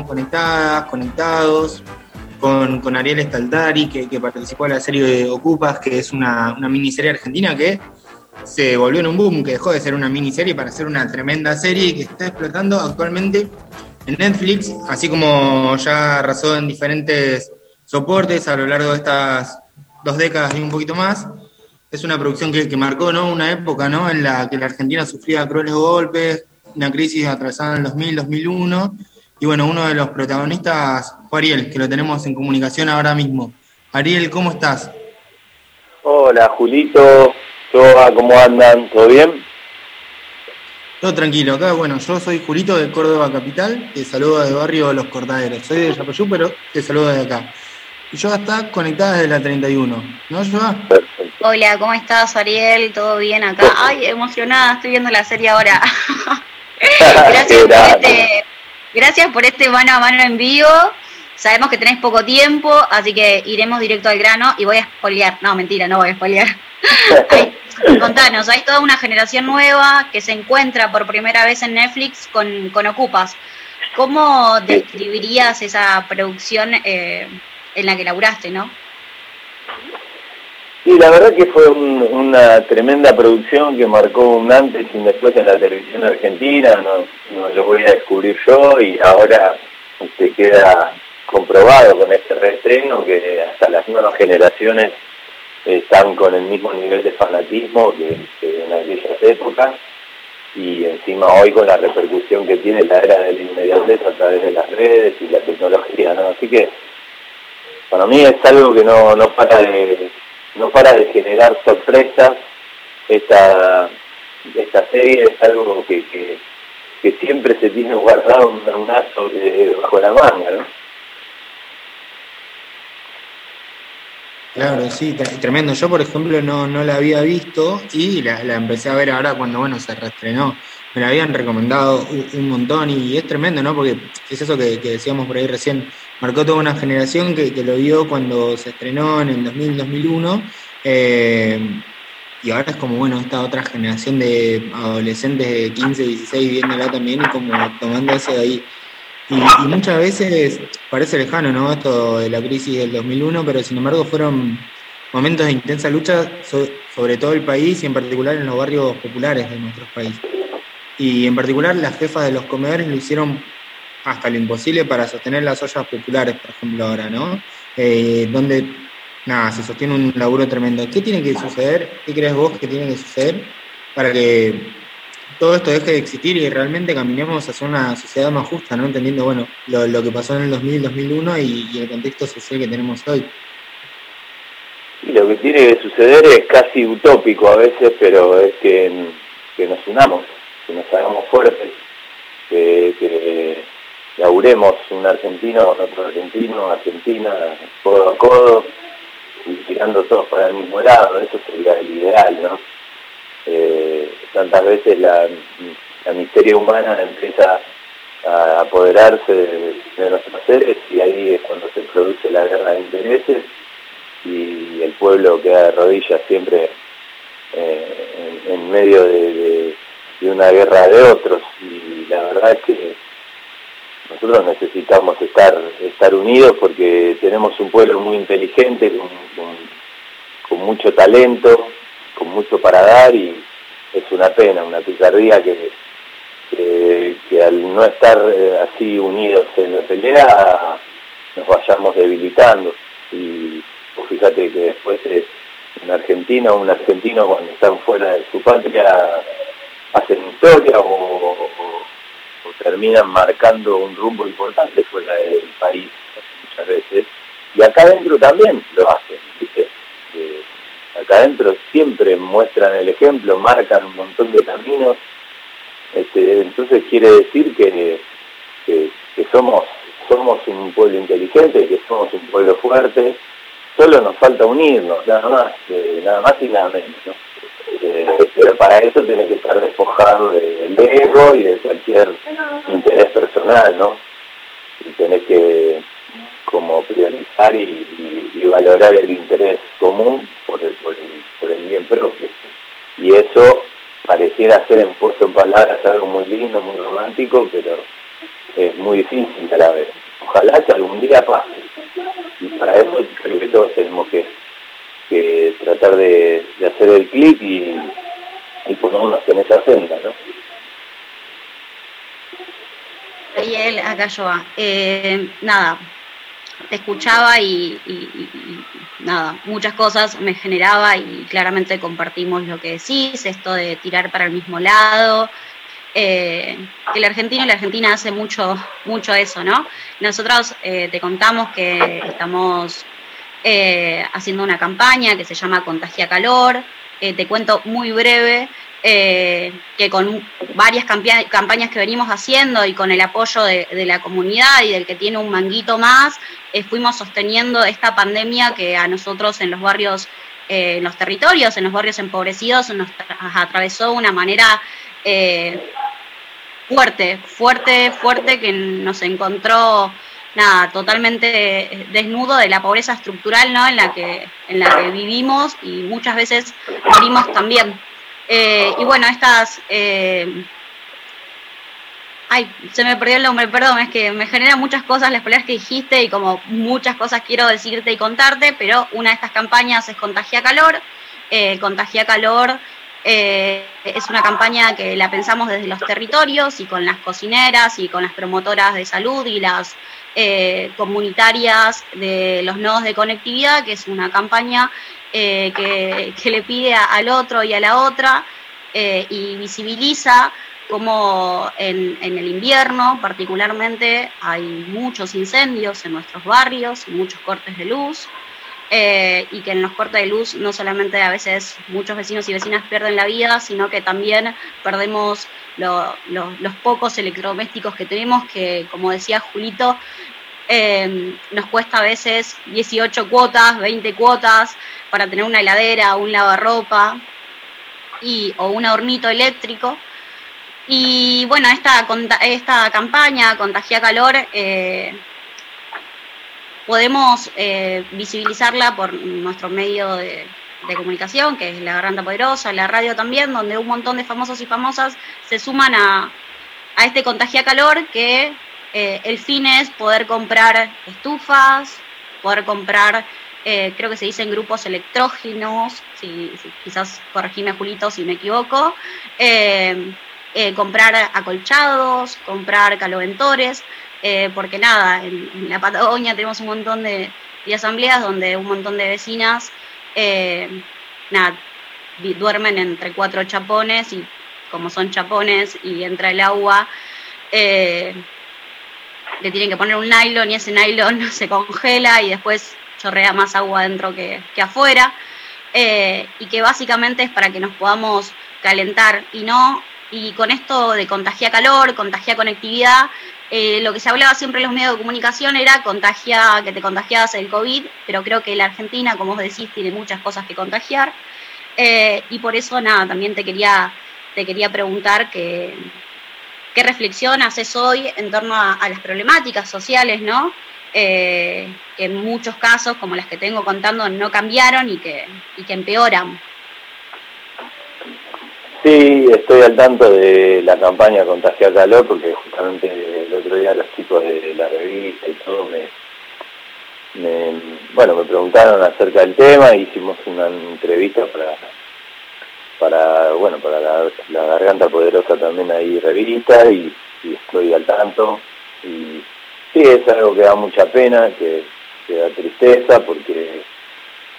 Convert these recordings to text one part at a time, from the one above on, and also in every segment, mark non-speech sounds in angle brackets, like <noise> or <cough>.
¿no? Conectadas, conectados, con, Ariel Staltari, que, participó en la serie de Ocupas, que es una, una miniserie argentina que se volvió en un boom, que dejó de ser una miniserie para ser una tremenda serie y que está explotando actualmente en Netflix, así como ya arrasó en diferentes soportes a lo largo de estas dos décadas y un poquito más. Es una producción que, marcó ¿no? una época ¿no? en la que la Argentina sufría crueles golpes, una crisis atravesada en el 2000, 2001. Y bueno, uno de los protagonistas fue Ariel, que lo tenemos en comunicación ahora mismo. Ariel, ¿cómo estás? Hola, Julito. ¿Cómo andan? ¿Todo bien? Todo tranquilo, acá bueno, yo soy Julito de Córdoba Capital, te saludo de barrio Los Cortaderos, soy de Yapayú, pero te saludo de acá. Y yo está conectada desde la 31, ¿no, Yoa? Hola, ¿cómo estás, Ariel? ¿Todo bien acá? Ay, emocionada, estoy viendo la serie ahora. <laughs> <laughs> gracias, por este, gracias por este mano a mano en vivo. Sabemos que tenés poco tiempo, así que iremos directo al grano y voy a spoilear. No, mentira, no voy a spoilear. <laughs> Contanos, hay toda una generación nueva que se encuentra por primera vez en Netflix con, con Ocupas. ¿Cómo describirías esa producción eh, en la que laburaste, no? Sí, la verdad que fue una tremenda producción que marcó un antes y un después en la televisión argentina, no, no lo voy a descubrir yo y ahora se queda comprobado con este reestreno que hasta las nuevas generaciones están con el mismo nivel de fanatismo que, en aquellas épocas y encima hoy con la repercusión que tiene la era de la inmediatez a través de las redes y la tecnología, ¿no? Así que para mí es algo que no, no para de no para de generar sorpresas. Esta, esta serie es algo que, que, siempre se tiene guardado un, un bajo la manga, ¿no? Claro, sí, tremendo. Yo, por ejemplo, no, no la había visto y la, empecé a ver ahora cuando, bueno, se reestrenó. Me la habían recomendado un, montón y es tremendo, ¿no? Porque es eso que, decíamos por ahí recién. Marcó toda una generación que, lo vio cuando se estrenó en el 2000, 2001. Eh, y ahora es como, bueno, esta otra generación de adolescentes de 15, 16 viéndola también y como tomando eso de ahí. Y, muchas veces parece lejano, ¿no? Esto de la crisis del 2001, pero sin embargo fueron momentos de intensa lucha sobre todo el país y en particular en los barrios populares de nuestro país. Y en particular las jefas de los comedores lo hicieron hasta lo imposible para sostener las ollas populares, por ejemplo, ahora, ¿no? Eh, donde, nada, se sostiene un laburo tremendo. ¿Qué tiene que suceder? ¿Qué crees vos que tiene que suceder para que todo esto deje de existir y realmente caminemos hacia una sociedad más justa, ¿no? Entendiendo, bueno, lo, que pasó en el 2000, 2001 y, el contexto social que tenemos hoy. Y lo que tiene que suceder es casi utópico a veces, pero es que, nos unamos, que nos hagamos fuertes, que, que laburemos un argentino otro argentino, Argentina, codo a codo, y tirando todos para el mismo lado, eso sería el ideal, ¿no? Eh, tantas veces la, miseria humana empieza a apoderarse de, nuestros seres y ahí es cuando se produce la guerra de intereses y el pueblo queda de rodillas siempre eh, en, medio de, una guerra de otros y la verdad es que nosotros necesitamos estar estar unidos porque tenemos un pueblo muy inteligente con mucho talento con mucho para dar y es una pena, una picardía que, que, al no estar eh, así unidos en la pelea nos vayamos debilitando. Y pues fíjate que después es un argentino, un argentino cuando están fuera de su patria hacen historia o, terminan marcando un rumbo importante fuera del país muchas veces. Y acá adentro también lo hacen, ¿viste? acá adentro siempre muestran el ejemplo, marcan un montón de caminos. Este, entonces quiere decir que, que, somos, somos un pueblo inteligente, que somos un pueblo fuerte, solo nos falta unirnos, nada más, eh, nada más y nada menos. Eh, para eso tiene que estar despojado del ego y de cualquier interés personal, ¿no? Y tenés que como priorizar y, valorar el interés común por el, bien propio. Y eso pareciera ser en puesto en palabras algo muy lindo, muy romántico, pero es muy difícil a la vez. Ojalá que algún día pase. Y para eso creo que todos tenemos que, tratar de, hacer el clic y, y ponernos en esa senda, ¿no? Ariel, acá yo. Eh, nada, te escuchaba y, nada, muchas cosas me generaba y claramente compartimos lo que decís, esto de tirar para el mismo lado, eh, el argentino y la argentina hace mucho, mucho eso, ¿no? Nosotros eh, te contamos que estamos eh, haciendo una campaña que se llama Contagia Calor, te cuento muy breve, que con varias campañas que venimos haciendo y con el apoyo de, la comunidad y del que tiene un manguito más, fuimos sosteniendo esta pandemia que a nosotros en los barrios, en los territorios, en los barrios empobrecidos, nos atravesó de una manera eh, fuerte, fuerte, fuerte, que nos encontró nada, totalmente desnudo de la pobreza estructural ¿no? en, la que, en la que vivimos y muchas veces morimos también. Eh, y bueno, estas... Eh, ay, se me perdió el nombre, perdón, es que me genera muchas cosas las palabras que dijiste y como muchas cosas quiero decirte y contarte, pero una de estas campañas es Contagia Calor. Contagia Calor eh, es una campaña que la pensamos desde los territorios y con las cocineras y con las promotoras de salud y las eh, comunitarias de los nodos de conectividad, que es una campaña eh, que, le pide al otro y a la otra y visibiliza cómo en, en, el invierno particularmente hay muchos incendios en nuestros barrios, muchos cortes de luz. Eh, y que en los cortes de luz no solamente a veces muchos vecinos y vecinas pierden la vida, sino que también perdemos los pocos electrodomésticos que tenemos, que como decía Julito, eh, nos cuesta a veces 18 cuotas, 20 cuotas para tener una heladera, un lavarropa y, o un hornito eléctrico. Y bueno, esta, esta campaña, Contagia Calor, eh, podemos eh, visibilizarla por nuestro medio de, comunicación, que es la Garganta Poderosa, la radio también, donde un montón de famosos y famosas se suman a, este contagia calor, que eh, el fin es poder comprar estufas, poder comprar, eh, creo que se dicen grupos electrógenos, si, quizás corregime Julito si me equivoco, comprar acolchados, comprar caloventores, eh, porque nada, en, la Patagonia tenemos un montón de, asambleas donde un montón de vecinas eh, nada, duermen entre cuatro chapones y como son chapones y entra el agua, eh, le tienen que poner un nylon y ese nylon <laughs> se congela y después chorrea más agua adentro que, que afuera. y que básicamente es para que nos podamos calentar y no y con esto de contagia calor, contagia conectividad, eh, lo que se hablaba siempre en los medios de comunicación era contagia, que te contagiabas el COVID, pero creo que la Argentina, como vos decís, tiene muchas cosas que contagiar. Eh, y por eso, nada, también te quería, te quería preguntar que, qué reflexión haces hoy en torno a, las problemáticas sociales, ¿no? Eh, que en muchos casos, como las que tengo contando, no cambiaron y que, y que empeoran. Sí, estoy al tanto de la campaña Contagia Calor porque justamente el otro día los chicos de la revista y todo me, bueno, me preguntaron acerca del tema, hicimos una entrevista para para bueno para la, garganta poderosa también ahí revista y, estoy al tanto. Y sí es algo que da mucha pena, que, da tristeza porque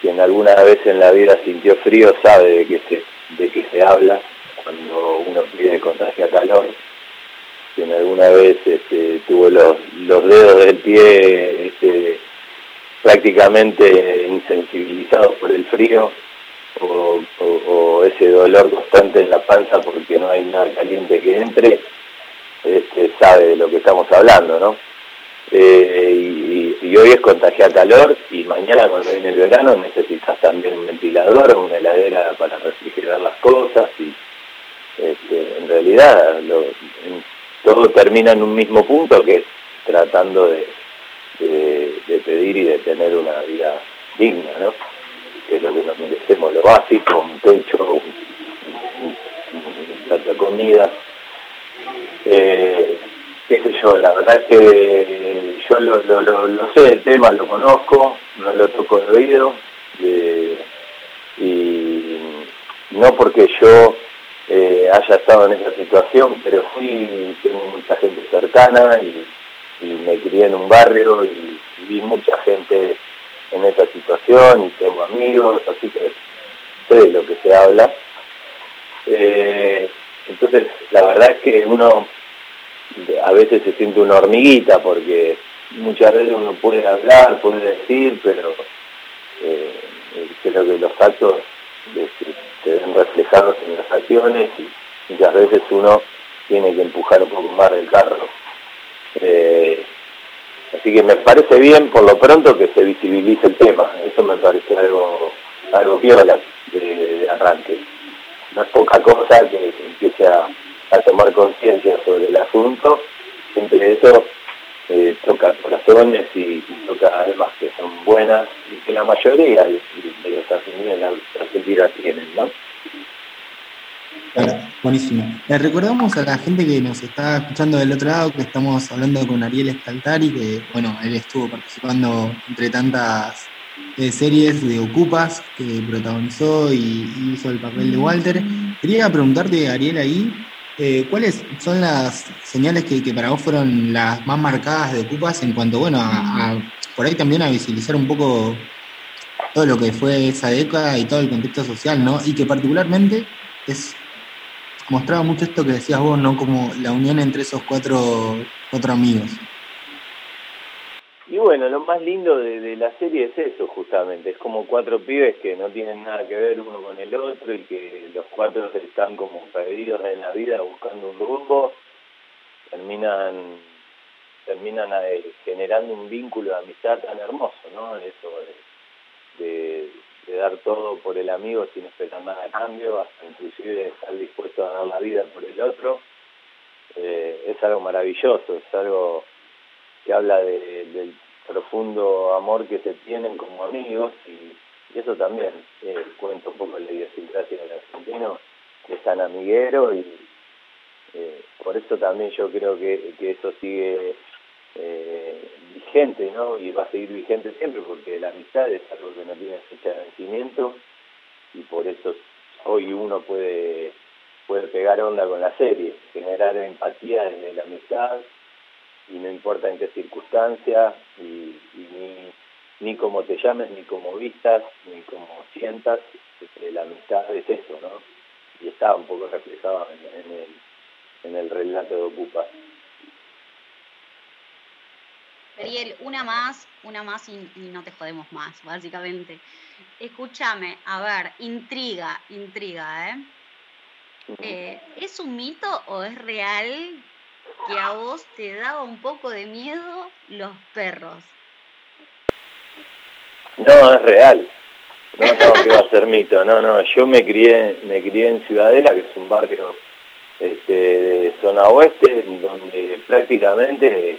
quien alguna vez en la vida sintió frío sabe de que se de que se habla cuando uno pide contagia calor. Quien alguna vez este, tuvo los, dedos del pie este, prácticamente insensibilizados por el frío o, ese dolor constante en la panza porque no hay nada caliente que entre, este, sabe de lo que estamos hablando, ¿no? Eh, y, hoy es contagiar calor y mañana cuando viene el verano necesitas también un ventilador una heladera para refrigerar las cosas y este, en realidad todo termina en un mismo punto que es tratando de, pedir y de tener una vida digna, ¿no? que es lo que nos merecemos, lo básico, un techo, un, un, comida. Eh, qué yo, la verdad es que yo lo, sé el tema, lo conozco, no lo toco de oído, y no porque yo eh, haya estado en esa situación, pero sí tengo mucha gente cercana y, me crié en un barrio y, vi mucha gente en esa situación y tengo amigos, así que sé de lo que se habla. Eh, entonces, la verdad es que uno a veces se siente una hormiguita porque muchas veces uno puede hablar, puede decir, pero eh, creo que los actos se ven reflejados en las acciones y muchas veces uno tiene que empujar un poco más del carro. Eh, así que me parece bien por lo pronto que se visibilice el tema, eso me parece algo, algo viola de, arranque. No es poca cosa que empiece a, tomar conciencia sobre el asunto, siempre eso eh, toca corazones y, toca almas que son buenas y que la mayoría de, los argentinos Argentina tienen, ¿no? buenísimo. Le recordamos a la gente que nos está escuchando del otro lado que estamos hablando con Ariel Estaltari, que bueno, él estuvo participando entre tantas eh, series de Ocupas que protagonizó y, hizo el papel de Walter. Quería preguntarte, Ariel, ahí, eh, ¿cuáles son las señales que, para vos fueron las más marcadas de Ocupas en cuanto, bueno, a, por ahí también a visibilizar un poco todo lo que fue esa década y todo el contexto social, ¿no? Y que particularmente es mostraba mucho esto que decías vos, ¿no? Como la unión entre esos cuatro, cuatro amigos. Y bueno, lo más lindo de, la serie es eso, justamente. Es como cuatro pibes que no tienen nada que ver uno con el otro y que los cuatro están como perdidos en la vida buscando un rumbo. Terminan terminan eh, generando un vínculo de amistad tan hermoso, ¿no? Eso de de dar todo por el amigo sin esperar nada a cambio, hasta inclusive estar dispuesto a dar la vida por el otro, eh, es algo maravilloso, es algo que habla del profundo amor que se tienen como amigos y, eso también eh, cuenta un poco la idiosincrasia del argentino, es tan amiguero y eh, por eso también yo creo que, que eso sigue eh, vigente, ¿no? Y va a seguir vigente siempre porque la amistad es algo que no tiene fecha de vencimiento y por eso hoy uno puede puede pegar onda con la serie, generar empatía desde la amistad y no importa en qué circunstancia y, ni, ni cómo te llames, ni cómo vistas, ni cómo sientas, este, la amistad es eso, ¿no? Y está un poco reflejado en, el, en el relato de Ocupa. Ariel, una más, una más y, no te jodemos más, básicamente. Escúchame, a ver, intriga, intriga, ¿eh? ¿eh? ¿Es un mito o es real que a vos te daba un poco de miedo los perros? No, es real. No, no, que va a ser mito. No, no, yo me crié, me crié en Ciudadela, que es un barrio este, de zona oeste, donde prácticamente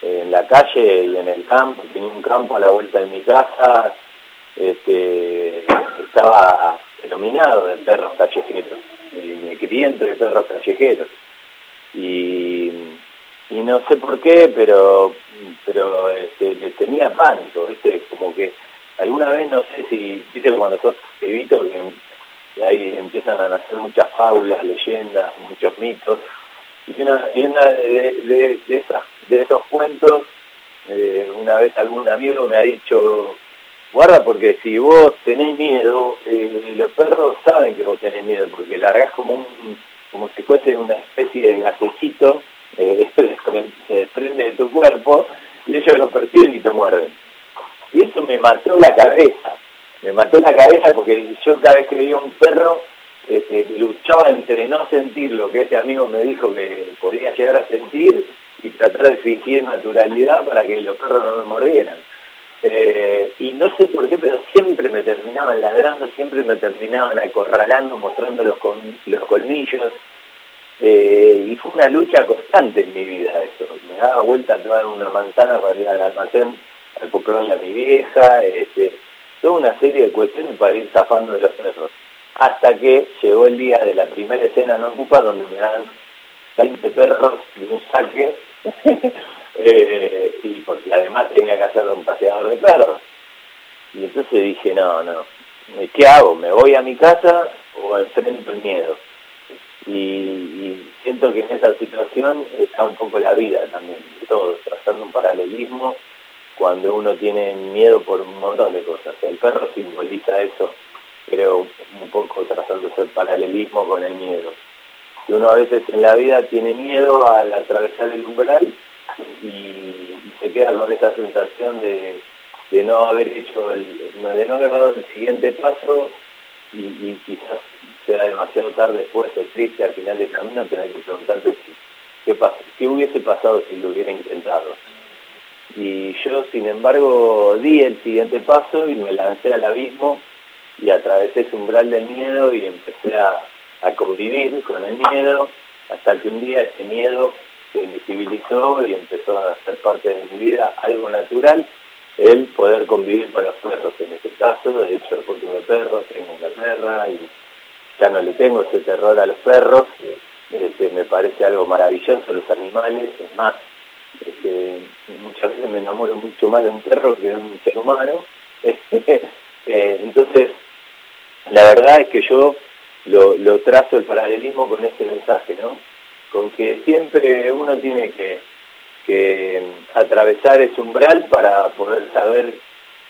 en la calle y en el campo, tenía un campo a la vuelta de mi casa, este, estaba denominado de perros callejeros, y me crié entre perros callejeros. Y, no sé por qué, pero pero este, le tenía pánico, ¿viste? como que alguna vez no sé si, viste cuando sos pibito que ahí empiezan a nacer muchas fábulas, leyendas, muchos mitos, y una, de, de, esos cuentos, eh, una vez algún amigo me ha dicho, guarda porque si vos tenés miedo, eh, los perros saben que vos tenés miedo, porque largás como un, como si fuese una especie de gasecito, eh, se desprende de tu cuerpo, y ellos lo perciben y te muerden. Y eso me mató la cabeza, me mató la cabeza porque yo cada vez que veía un perro, este, luchaba entre no sentir lo que ese amigo me dijo que podía llegar a sentir y tratar de fingir naturalidad para que los perros no me mordieran. Eh, y no sé por qué, pero siempre me terminaban ladrando, siempre me terminaban acorralando, mostrando los, los colmillos. Eh, y fue una lucha constante en mi vida eso. Me daba vuelta a tomar una manzana para ir al almacén, al comprarle a mi vieja, este, toda una serie de cuestiones para ir zafando de los perros hasta que llegó el día de la primera escena no ocupa donde me dan 20 perros de un saque, <laughs> eh, y porque además tenía que hacer un paseador de perros. Y entonces dije, no, no, ¿qué hago? ¿Me voy a mi casa o enfrento el miedo? Y, siento que en esa situación está un poco la vida también, de todos, trazando un paralelismo cuando uno tiene miedo por un montón de cosas. El perro simboliza eso, creo, un poco trazándose el paralelismo con el miedo. Y uno a veces en la vida tiene miedo al atravesar el umbral y, se queda con esa sensación de, no haber hecho el, de no haber dado el siguiente paso y, quizás sea demasiado tarde después o triste al final del camino tener que preguntarte qué, qué hubiese pasado si lo hubiera intentado. Y yo, sin embargo, di el siguiente paso y me lancé al abismo y atravesé ese umbral del miedo y empecé a, convivir con el miedo hasta que un día ese miedo se invisibilizó y empezó a ser parte de mi vida, algo natural, el poder convivir con los perros en este caso, de hecho porque de perros, tengo una perra y ya no le tengo ese terror a los perros, este, me parece algo maravilloso los animales, es más, este, muchas veces me enamoro mucho más de un perro que de un ser humano. <laughs> Eh, entonces, la verdad es que yo lo, trazo el paralelismo con este mensaje, ¿no? Con que siempre uno tiene que, atravesar ese umbral para poder saber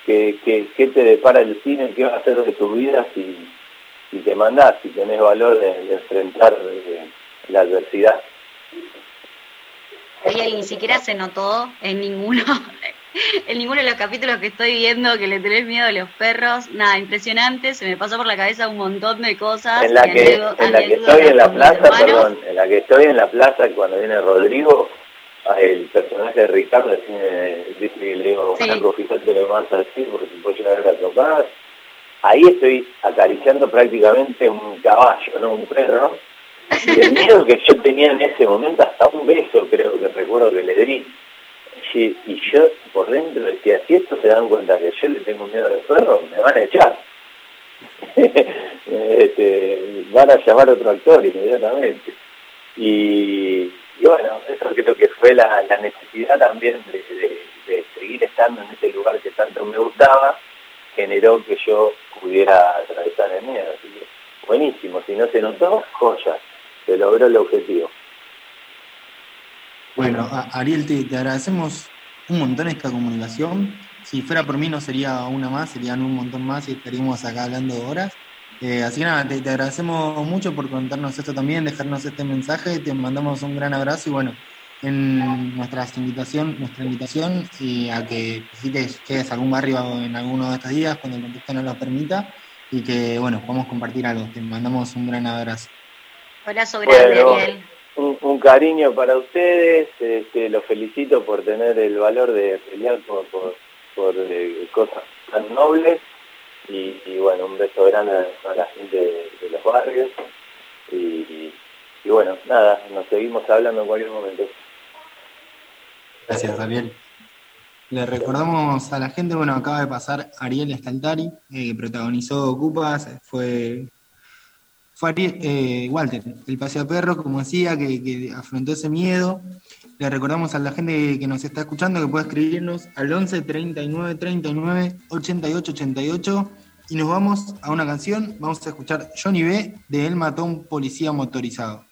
qué, te depara el cine, qué va a hacer de tu vida si, si te mandás, si tenés valor de, enfrentar eh, la adversidad. Oye, ni siquiera se notó en ninguno, <laughs> <laughs> en ninguno de los capítulos que estoy viendo que le tenés miedo a los perros. Nada, impresionante, se me pasó por la cabeza un montón de cosas. En la que, en la que estoy en la plaza, perdón, en la que estoy en la plaza cuando viene Rodrigo, el personaje de Ricardo dice que le digo, sí. Franco, fíjate lo que vas a decir porque te puedo llegar a tocar. Ahí estoy acariciando prácticamente un caballo, ¿no? Un perro y el miedo que yo tenía en ese momento, hasta un beso creo que recuerdo que le di. Y, yo por dentro decía, si estos se dan cuenta que yo le tengo miedo al perro, me van a echar. <laughs> este, van a llamar a otro actor inmediatamente. Y, bueno, eso creo que fue la, necesidad también de, seguir estando en ese lugar que tanto me gustaba, generó que yo pudiera atravesar el miedo. Así que, buenísimo, si no se notó, joya se logró el objetivo. Bueno, Ariel, te, agradecemos un montón esta comunicación. Si fuera por mí no sería una más, serían un montón más y estaríamos acá hablando horas. Eh, así que nada, te, agradecemos mucho por contarnos esto también, dejarnos este mensaje, te mandamos un gran abrazo y bueno, en nuestra invitación, nuestra invitación y a que visites, llegues a algún barrio en alguno de estos días cuando el contexto nos lo permita y que bueno, podamos compartir algo. Te mandamos un gran abrazo. Abrazo grande, Un, cariño para ustedes, este, los felicito por tener el valor de pelear por, por, eh, cosas tan nobles y, bueno, un beso grande a la gente de, los barrios y, bueno, nada, nos seguimos hablando en cualquier momento. Gracias, Ariel. Le recordamos a la gente, bueno, acaba de pasar Ariel Estaltari, eh, que protagonizó Ocupas, fue fue eh, Walter, el paseo perro, como decía, que, afrontó ese miedo. Le recordamos a la gente que nos está escuchando que puede escribirnos al 11 39 39 88 88 y nos vamos a una canción. Vamos a escuchar Johnny B de El Matón Policía Motorizado.